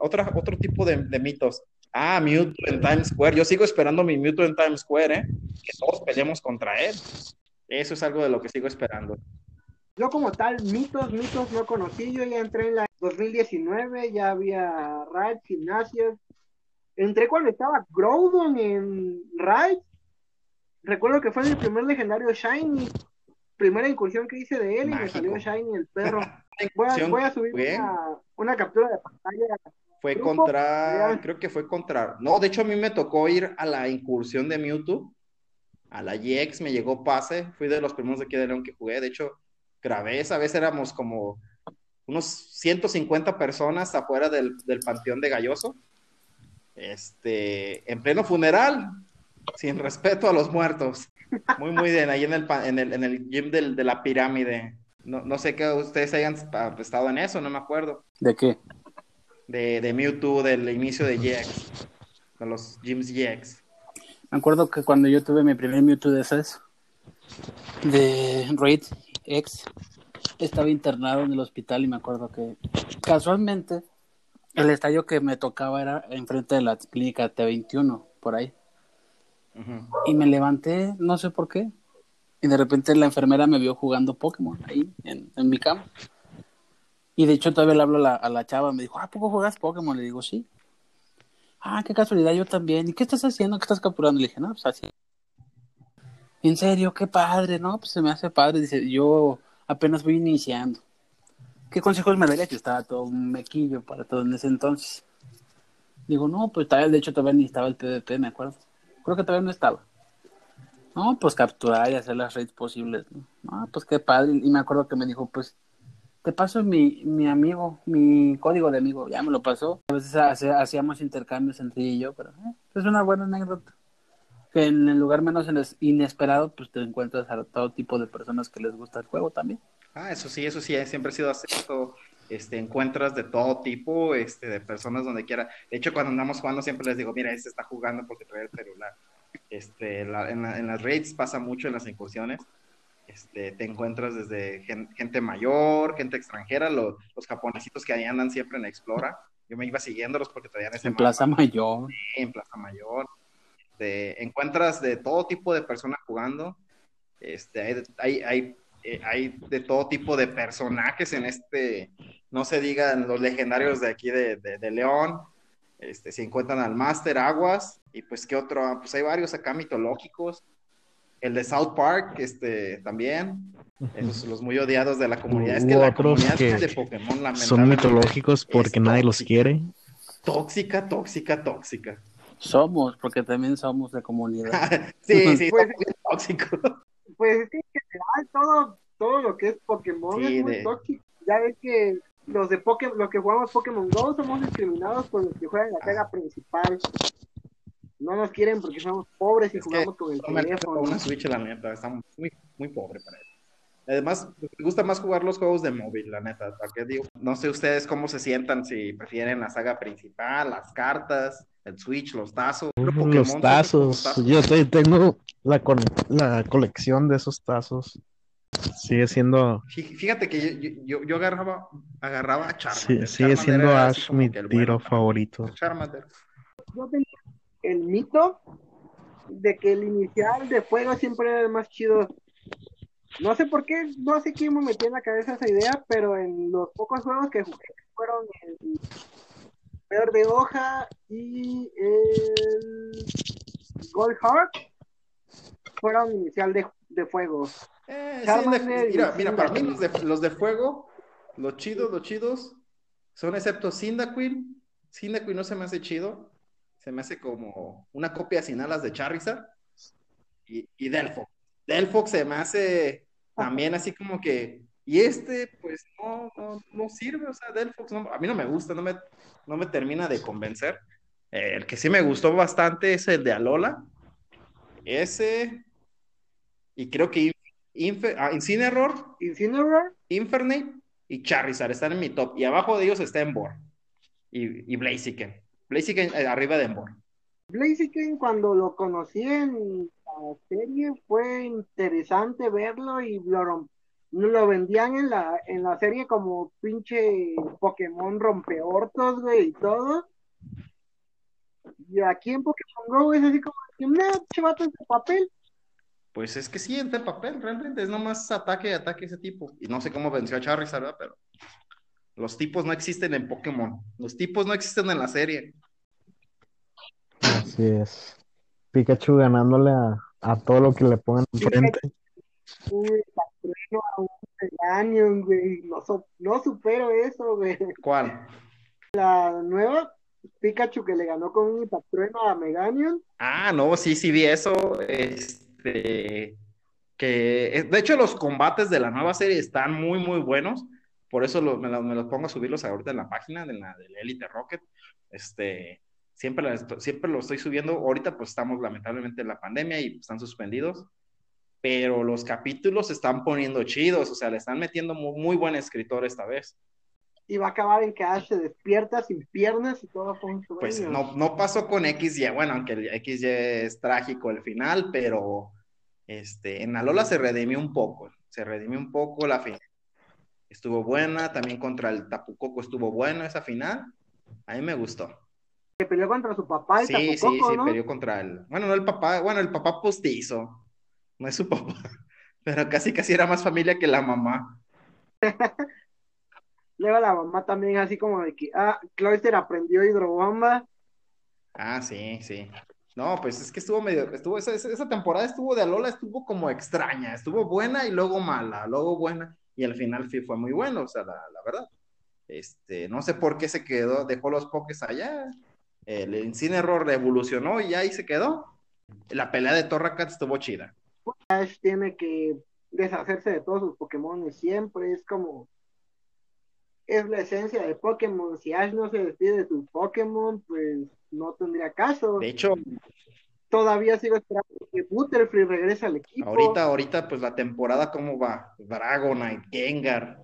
otra, otro tipo de, de mitos. Ah, Mewtwo en Times Square. Yo sigo esperando mi Mewtwo en Times Square, ¿eh? Que todos peleemos contra él. Eso es algo de lo que sigo esperando.
Yo como tal, mitos, mitos no conocí. Yo ya entré en la 2019, ya había Raid, gimnasios. Entré cuando estaba Groudon en Raid. Recuerdo que fue mi primer legendario Shiny. Primera incursión que hice de él y me salió Shiny el perro. Voy a,
incursión
voy a subir una, una captura de pantalla.
Fue
Grupo,
contra, creo que fue contra, no, de hecho a mí me tocó ir a la incursión de Mewtwo, a la GX, me llegó pase, fui de los primeros de aquí de León que jugué, de hecho, grabé, esa vez éramos como unos 150 personas afuera del, del Panteón de Galloso, este, en pleno funeral, sin respeto a los muertos, muy, muy bien, ahí en el, en el, en el gym del- de la pirámide, no, no sé que ustedes hayan estado en eso, no me acuerdo
¿De qué?
de, de Mewtwo del inicio de GX, de los gyms GX.
Me acuerdo que cuando yo tuve mi primer Mewtwo de esas, de Raid X, estaba internado en el hospital y me acuerdo que casualmente el estadio que me tocaba era enfrente de la clínica T21, por ahí. Y me levanté, no sé por qué. Y de repente la enfermera me vio jugando Pokémon ahí en, en mi cama. Y de hecho todavía le hablo a la, a la chava, me dijo, ¿a poco juegas Pokémon? Le digo, sí. Ah, qué casualidad, yo también. ¿Y qué estás haciendo? ¿Qué estás capturando? Le dije, no, pues así. En serio, qué padre, ¿no? Pues se me hace padre. Dice, yo apenas voy iniciando. ¿Qué consejos me daría? Que estaba todo un mequillo para todo en ese entonces. Digo, no, pues todavía, de hecho todavía ni estaba el PvP, me acuerdo. Creo que todavía no estaba. No, pues capturar y hacer las raids posibles. No, No, pues qué padre. Y me acuerdo que me dijo, pues, te paso mi, mi amigo, mi código de amigo. Ya me lo pasó. A veces hacíamos intercambios entre ella y yo, pero eh, es una buena anécdota. que en el lugar menos ines- inesperado, pues te encuentras a todo tipo de personas que les gusta el juego también.
Ah, eso sí, eso sí, siempre ha sido así. Este, encuentras de todo tipo, este, de personas donde quiera. De hecho, cuando andamos jugando siempre les digo, mira, este está jugando porque trae el celular. Este, la- en, la- en las raids pasa mucho en las incursiones. Este, te encuentras desde gen- gente mayor, gente extranjera, lo- los japonesitos que ahí andan siempre en Explora. Yo me iba siguiéndolos porque traían ese
En
mapa.
Plaza Mayor.
en Plaza Mayor. Este, encuentras de todo tipo de personas jugando. Este, hay, hay, eh, hay de todo tipo de personajes en este, no se digan los legendarios de aquí de, de- de León. Este, se encuentran al Master Aguas y pues qué otro, pues hay varios acá mitológicos. El de South Park, este, también. Esos los muy odiados de la comunidad. Es que la comunidad
que
de Pokémon,
Son mitológicos porque nadie los quiere.
Tóxica, tóxica, tóxica.
Somos, porque también somos de comunidad.
Sí, sí,
Pues-
tóxicos.
Pues es que en general todo, todo lo que es Pokémon
Sí,
es muy
de-
tóxico. Ya ves que los de Pokémon, los que jugamos Pokémon Go somos discriminados por los que juegan la saga principal. No nos quieren porque somos pobres y
Es
jugamos con el teléfono.
una Switch, la neta. Está muy, muy pobre para eso. Además, me gusta más jugar los juegos de móvil, la neta. ¿Para qué digo? No sé ustedes cómo se sientan, si prefieren la saga principal, las cartas, el Switch, los tazos. Pokémon,
Los tazos. Yo te- tengo la, con- la colección de esos tazos. Sigue siendo,
Fí- Fíjate que yo, yo, yo agarraba, agarraba a
sí-
Charmander.
sigue
Charmander
siendo Ash mi tiro
bueno.
favorito.
Charmander.
Yo tenía el mito de que el inicial de fuego siempre era el más chido. No sé por qué, no sé quién me metió en la cabeza esa idea, pero en los pocos juegos que jugué fueron el Verde Hoja y el Gold Heart fueron inicial de, de fuego.
Eh, sí, de- mira, mira, para mí los de, los de fuego, los chidos, los chidos, son excepto Cyndaquil. Cyndaquil no se me hace chido. Se me hace como una copia sin alas de Charizard. Y, y Delphox. Delphox se me hace también así como que. Y este, pues no, no, no sirve. O sea, Delphox no- a mí no me gusta, no me, no me termina de convencer. Eh, el que sí me gustó bastante es el de Alola. Ese. Y creo que Infe- ah, Incineroar,
Incineroar,
Infernape y Charizard están en mi top. Y abajo de ellos está Embor y, y Blaziken. Blaziken eh, arriba de Embor.
Blaziken cuando lo conocí en serie fue interesante verlo y lo, lo vendían en la, en la serie como pinche Pokémon rompeortos, güey, y todo. Y aquí en Pokémon Go es así como, nah, chavato de papel.
Pues es que sí, entra en papel, realmente es nomás ataque y ataque ese tipo. Y no sé cómo venció a Charizard, ¿verdad? Pero los tipos no existen en Pokémon. Los tipos no existen en la serie.
Así es. Pikachu ganándole a, a todo lo que le pongan enfrente.
Un Trueno a un Meganium, güey. No, so- no supero eso, güey.
¿Cuál?
La nueva Pikachu que le ganó con un Impactrueno a Meganium.
Ah, no, sí, sí vi eso. Este, que, eh, de hecho, los combates de la nueva serie están muy, muy buenos. Por eso lo- me, lo- me los pongo a subirlos ahorita en la página de la del Elite Rocket. Este, siempre, la siempre lo estoy subiendo. Ahorita, pues estamos lamentablemente en la pandemia y están suspendidos. Pero los capítulos se están poniendo chidos, o sea, le están metiendo muy, muy buen escritor esta vez.
Y va a acabar en que Ash se despierta sin piernas y todo fue un sueño.
Pues no, no pasó con XY, bueno, aunque el XY es trágico el final, pero este, en Alola se redimió un poco, se redimió un poco la final. Estuvo buena, también contra el Tapucoco estuvo buena esa final, a mí me gustó.
Que peleó contra su papá y
Sí, sí, sí,
¿no?
peleó contra el, bueno, no el papá, bueno, el papá postizo, no es su papá, pero casi casi era más familia que la mamá.
Luego la mamá también así como de que, ah, Cloyster aprendió hidrobomba.
Ah, sí, sí. No, pues es que estuvo medio, estuvo, esa, esa temporada estuvo de Alola, estuvo como extraña, estuvo buena y luego mala, luego buena, y al final sí fue muy bueno, o sea, la, la verdad. Este, no sé por qué se quedó, dejó los pokés allá, el Incineroar revolucionó y ahí se quedó. La pelea de Torracat estuvo chida.
Ash tiene que deshacerse de todos sus Pokémon siempre. Es como, es la esencia de Pokémon. Si Ash no se despide de sus Pokémon, pues no tendría caso.
De hecho,
todavía sigo esperando que Butterfree regrese al equipo.
Ahorita, ahorita, pues la temporada, ¿cómo va? Dragonite, Gengar,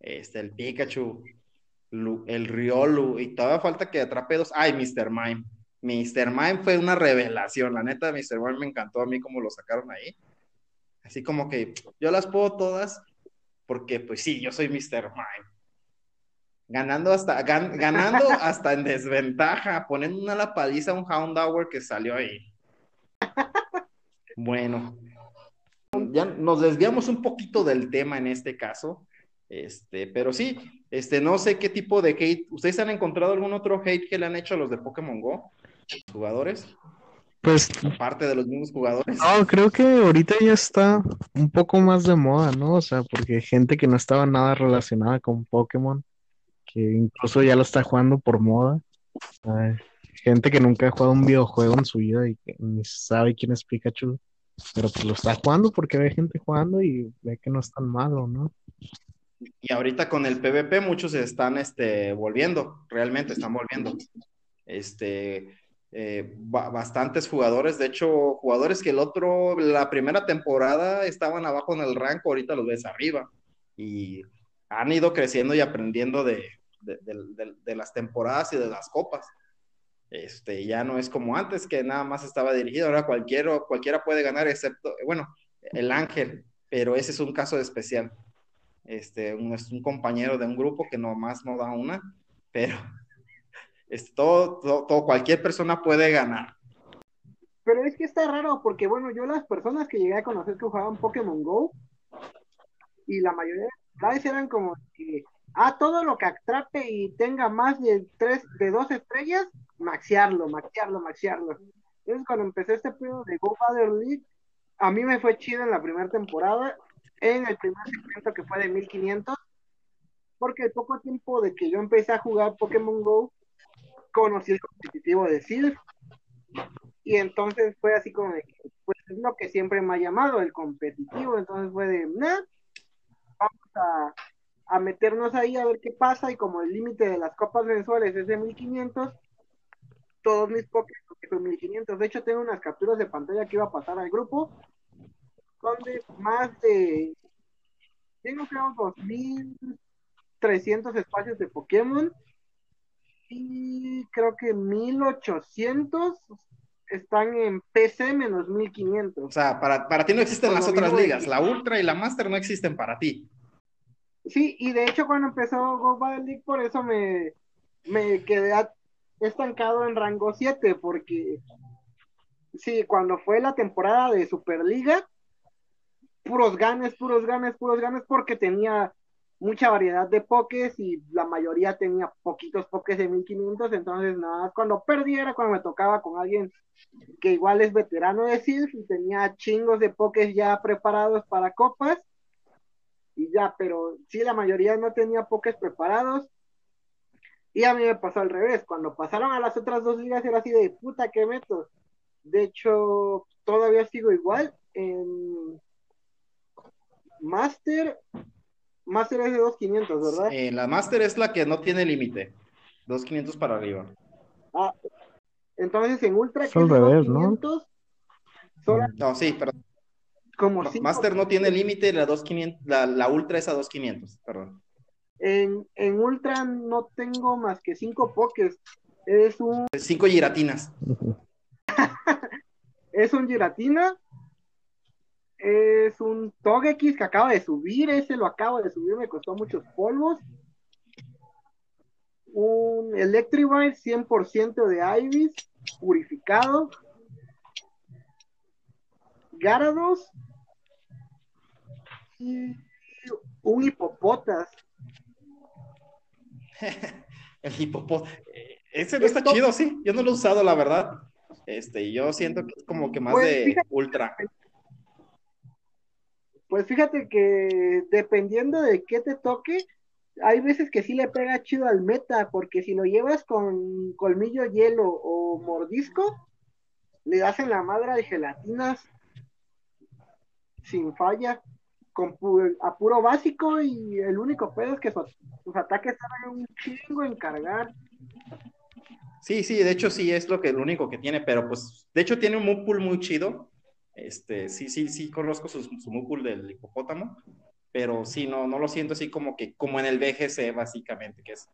este, el Pikachu, el Riolu, y todavía falta que atrape dos. Ay, Mr. Mime. Mr. Mime fue una revelación, la neta, Mr. Mime me encantó a mí como lo sacaron ahí. Así como que yo las puedo todas, porque pues sí, yo soy Mr. Mime. Ganando hasta, gan- ganando hasta en desventaja, poniendo una la paliza a un Houndour que salió ahí. Bueno, ya nos desviamos un poquito del tema en este caso, este, pero sí, este, no sé qué tipo de hate, ¿ustedes han encontrado algún otro hate que le han hecho a los de Pokémon Go? ¿Los jugadores?
Pues
Aparte de los mismos jugadores.
no, creo que ahorita ya está un poco más de moda, ¿no? O sea, porque gente que no estaba nada relacionada con Pokémon, que incluso ya lo está jugando por moda. Ay, gente que nunca ha jugado un videojuego en su vida y que ni sabe quién es Pikachu, pero pues lo está jugando porque ve gente jugando y ve que no es tan malo, ¿no?
Y ahorita con el PvP muchos se están este, volviendo, realmente están volviendo. Este, eh, ba- bastantes jugadores, de hecho, jugadores que el otro, la primera temporada estaban abajo en el rango, ahorita los ves arriba. Y han ido creciendo y aprendiendo de, de, de- de- las temporadas y de las copas. Este, ya no es como antes, que nada más estaba dirigido, ahora cualquiera, cualquiera puede ganar, excepto, bueno, el Ángel, pero ese es un caso especial este, un, es un compañero de un grupo que nomás no da una, pero este, todo, todo, cualquier persona puede ganar.
Pero es que está raro, porque bueno, yo las personas que llegué a conocer que jugaban Pokémon Go, y la mayoría de las eran como que, ah, todo lo que atrape y tenga más de tres, de dos estrellas, maxearlo, maxearlo, maxearlo. Entonces cuando empecé este periodo de Go Battle League, a mí me fue chido en la primera temporada, en el primer segmento que fue de 1500, porque al poco tiempo de que yo empecé a jugar Pokémon Go, conocí el competitivo de Silph, y entonces fue así como de que, pues es lo que siempre me ha llamado, el competitivo. Entonces fue de, nah, vamos a, a meternos ahí a ver qué pasa. Y como el límite de las copas mensuales es de 1500, todos mis Pokémon son 1500. De hecho, tengo unas capturas de pantalla que iba a pasar al grupo, donde más de, tengo creo 2300 espacios de Pokémon. Y creo que 1800 están en PC menos 1500.
O sea, para, para ti no existen las otras
de
ligas, la Ultra y la Master no existen para ti.
Sí, y de hecho cuando empezó Go Battle League, por eso me, me quedé estancado en rango 7, porque sí, cuando fue la temporada de Superliga, puros ganes, puros ganes, puros ganes, porque tenía mucha variedad de pokés y la mayoría tenía poquitos pokés de 1500, entonces nada, cuando perdiera, cuando me tocaba con alguien que igual es veterano de Silph y tenía chingos de pokés ya preparados para copas, y ya, pero sí, la mayoría no tenía pokés preparados. Y a mí me pasó al revés, cuando pasaron a las otras dos ligas era así de puta que meto. De hecho, todavía sigo igual en Master. Master es de 2500, ¿verdad?
Eh, la Master es la que no tiene límite, 2500 para arriba.
Ah, entonces en Ultra,
Es
que es
al
de
revés, ¿no?
2500, solo
No, sí, pero
como
no, Master no tiene límite, la, 2500 la, la Ultra es a 2500, perdón.
En, en Ultra no tengo más que 5 pokés. Es un
Cinco giratinas.
es un Giratina, es un Togekiss que acaba de subir, ese lo acabo de subir, me costó muchos polvos. Un Electrivine 100% de Ibis, purificado. Gyarados. Y un Hipopotas.
El hipopótamo. Ese no está
Esto-
chido, sí. Yo no lo he usado, la verdad. Este, yo siento que es como que más
Pues,
de
fíjate-
ultra.
Pues fíjate que dependiendo de qué te toque, hay veces que sí le pega chido al meta, porque si lo llevas con colmillo hielo o mordisco, le das en la madre de gelatinas sin falla, con pu- a puro básico, y el único pedo es que su- sus ataques tardan un chingo en cargar.
Sí, sí, de hecho sí es lo que lo único que tiene, pero pues, de hecho tiene un pool muy chido. Este, sí, sí, sí, conozco su, su pool del hipopótamo, pero sí, no, no lo siento así como que, como en el BGC, básicamente, que es,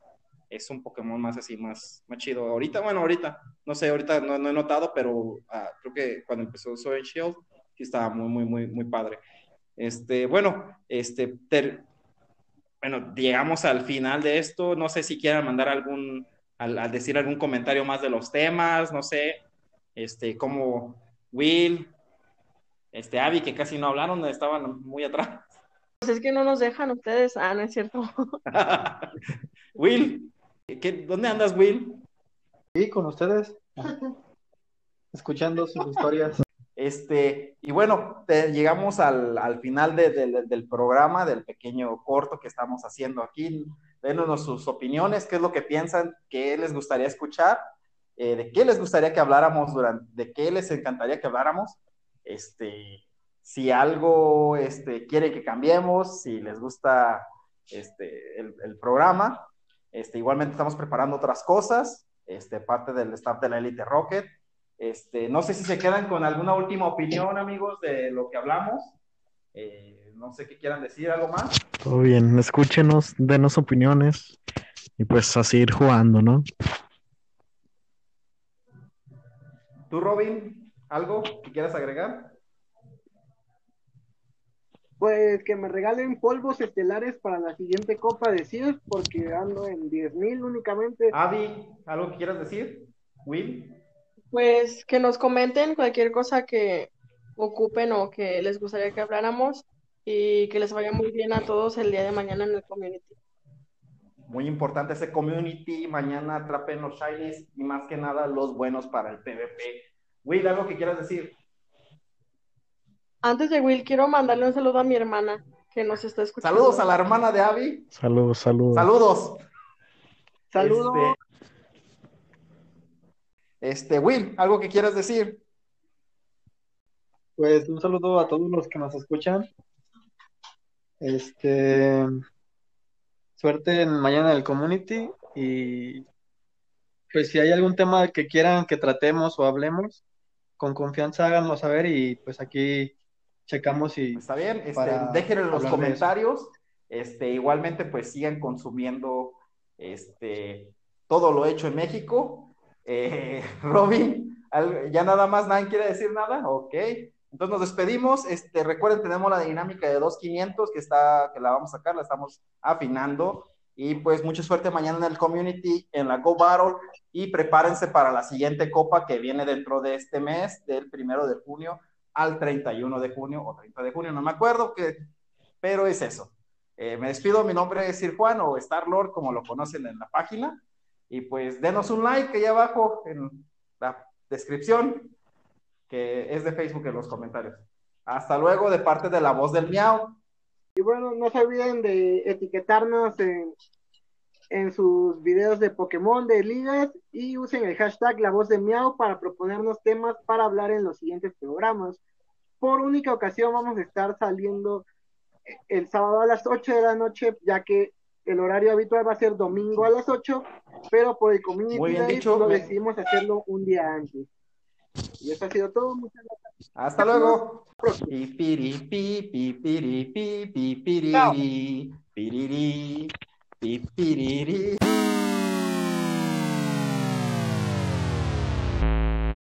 es un Pokémon más así, más, más chido. Ahorita, bueno, ahorita, no sé, ahorita no, no he notado, pero ah, creo que cuando empezó Sword and Shield, sí estaba muy, muy, muy, muy padre. Este, bueno, este, ter- bueno, llegamos al final de esto. No sé si quieran mandar algún, al, al decir algún comentario más de los temas, no sé, este, como Will, este, Abby, que casi no hablaron, estaban muy atrás.
Pues es que no nos dejan ustedes. Ah, no es cierto.
Will, ¿qué- ¿dónde andas, Will?
Sí, con ustedes. Escuchando sus historias.
Este, y bueno, te- llegamos al, al final de- de- del programa, del pequeño corto que estamos haciendo aquí. Denos sus opiniones, qué es lo que piensan, qué les gustaría escuchar, eh, de qué les gustaría que habláramos durante, de qué les encantaría que habláramos. Este, si algo este, quieren que cambiemos, si les gusta este, el, el programa. Este, igualmente estamos preparando otras cosas, este, parte del staff de la Elite Rocket. Este, no sé si se quedan con alguna última opinión, amigos, de lo que hablamos. Eh, no sé qué quieran decir, algo más.
Todo bien, escúchenos, denos opiniones y pues a seguir jugando, ¿no?
¿Tú, Robin, algo que quieras agregar?
Pues que me regalen polvos estelares para la siguiente Copa de Sears, porque ando en 10.000 únicamente.
Avi, ¿algo que quieras decir? Will.
Pues que nos comenten cualquier cosa que ocupen o que les gustaría que habláramos y que les vaya muy bien a todos el día de mañana en el community.
Muy importante ese community. Mañana atrapen los shinies y más que nada los buenos para el PvP. Will, ¿algo que quieras decir?
Antes de Will, quiero mandarle un saludo a mi hermana que nos está escuchando.
Saludos a la hermana de Avi.
Saludos, saludos.
Saludos.
Saludos.
Este, este, Will, ¿algo que quieras decir?
Pues un saludo a todos los que nos escuchan. Este, suerte en mañana en el community y pues si hay algún tema que quieran que tratemos o hablemos, con confianza háganlo saber y pues aquí checamos y
Está bien, este, déjenlo en los comentarios. Este, igualmente, pues sigan consumiendo este, todo lo hecho en México. Eh, Robin, ¿al- ¿ya nada más nadie quiere decir nada? Ok. Entonces nos despedimos. Este, recuerden, tenemos la dinámica de 2500 que está, que la vamos a sacar, la estamos afinando. Y pues mucha suerte mañana en el community, en la Go Battle. Y prepárense para la siguiente copa que viene dentro de este mes, del primero de junio al 31 de junio o 30 de junio, no me acuerdo, que, pero es eso. Eh, me despido, mi nombre es Sir Juan o Star Lord, como lo conocen en la página. Y pues denos un like allá abajo en la descripción, que es de Facebook en los comentarios. Hasta luego de parte de la voz del miau.
Y bueno, no se olviden de etiquetarnos en, en sus videos de Pokémon, de ligas, y usen el hashtag La Voz de Miau para proponernos temas para hablar en los siguientes programas. Por única ocasión vamos a estar saliendo el sábado a las 8 de la noche, ya que el horario habitual va a ser domingo a las 8, pero por el Community
Muy bien
Day
dicho,
lo decidimos hacerlo un día antes. Y eso ha sido todo. Muchas gracias.
Hasta luego.